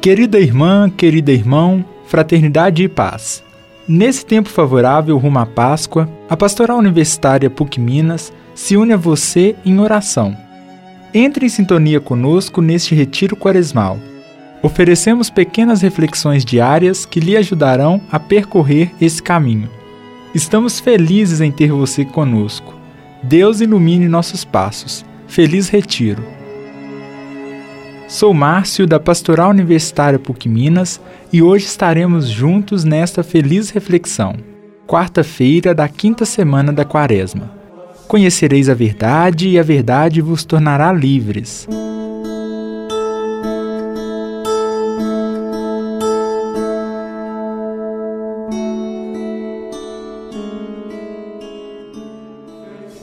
Querida irmã, querido irmão, fraternidade e paz. Nesse tempo favorável rumo à Páscoa, a Pastoral Universitária PUC Minas se une a você em oração. Entre em sintonia conosco neste retiro quaresmal. Oferecemos pequenas reflexões diárias que lhe ajudarão a percorrer esse caminho. Estamos felizes em ter você conosco. Deus ilumine nossos passos. Feliz retiro. Sou Márcio da Pastoral Universitária PUC Minas e hoje estaremos juntos nesta feliz reflexão. Quarta-feira da quinta semana da Quaresma. Conhecereis a verdade e a verdade vos tornará livres.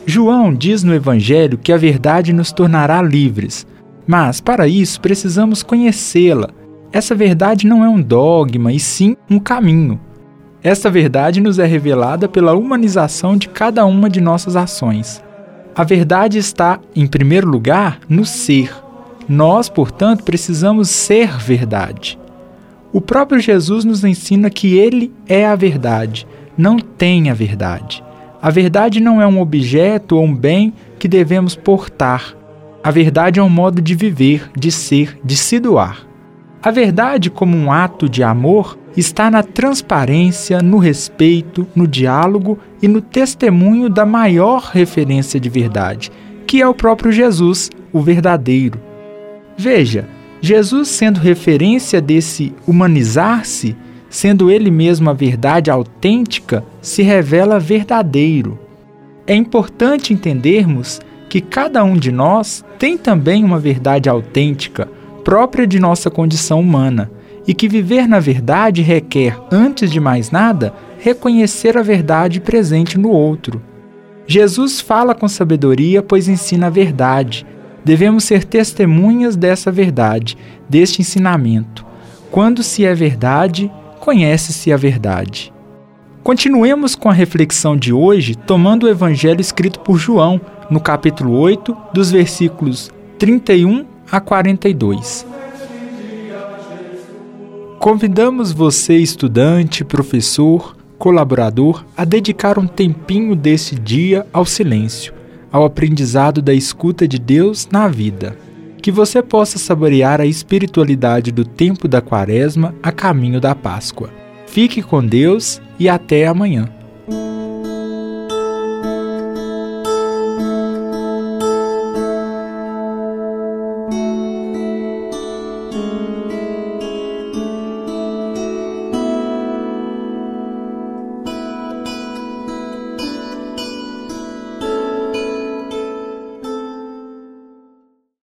João diz no Evangelho que a verdade nos tornará livres mas, para isso, precisamos conhecê-la. Essa verdade não é um dogma, e sim um caminho. Esta verdade nos é revelada pela humanização de cada uma de nossas ações. A verdade está, em primeiro lugar, no ser. Nós, portanto, precisamos ser verdade. O próprio Jesus nos ensina que Ele é a verdade, não tem a verdade. A verdade não é um objeto ou um bem que devemos portar, a verdade é um modo de viver, de ser, de se doar. A verdade, como um ato de amor, está na transparência, no respeito, no diálogo e no testemunho da maior referência de verdade, que é o próprio Jesus, o verdadeiro. Veja, Jesus, sendo referência desse humanizar-se, sendo ele mesmo a verdade autêntica, se revela verdadeiro. É importante entendermos que cada um de nós tem também uma verdade autêntica, própria de nossa condição humana, e que viver na verdade requer, antes de mais nada, reconhecer a verdade presente no outro. Jesus fala com sabedoria, pois ensina a verdade. Devemos ser testemunhas dessa verdade, deste ensinamento. Quando se é verdade, conhece-se a verdade. Continuemos com a reflexão de hoje, tomando o evangelho escrito por João, no capítulo 8, dos versículos 31 a 42. Convidamos você, estudante, professor, colaborador, a dedicar um tempinho desse dia ao silêncio, ao aprendizado da escuta de Deus na vida. Que você possa saborear a espiritualidade do tempo da Quaresma a caminho da Páscoa. Fique com Deus e até amanhã.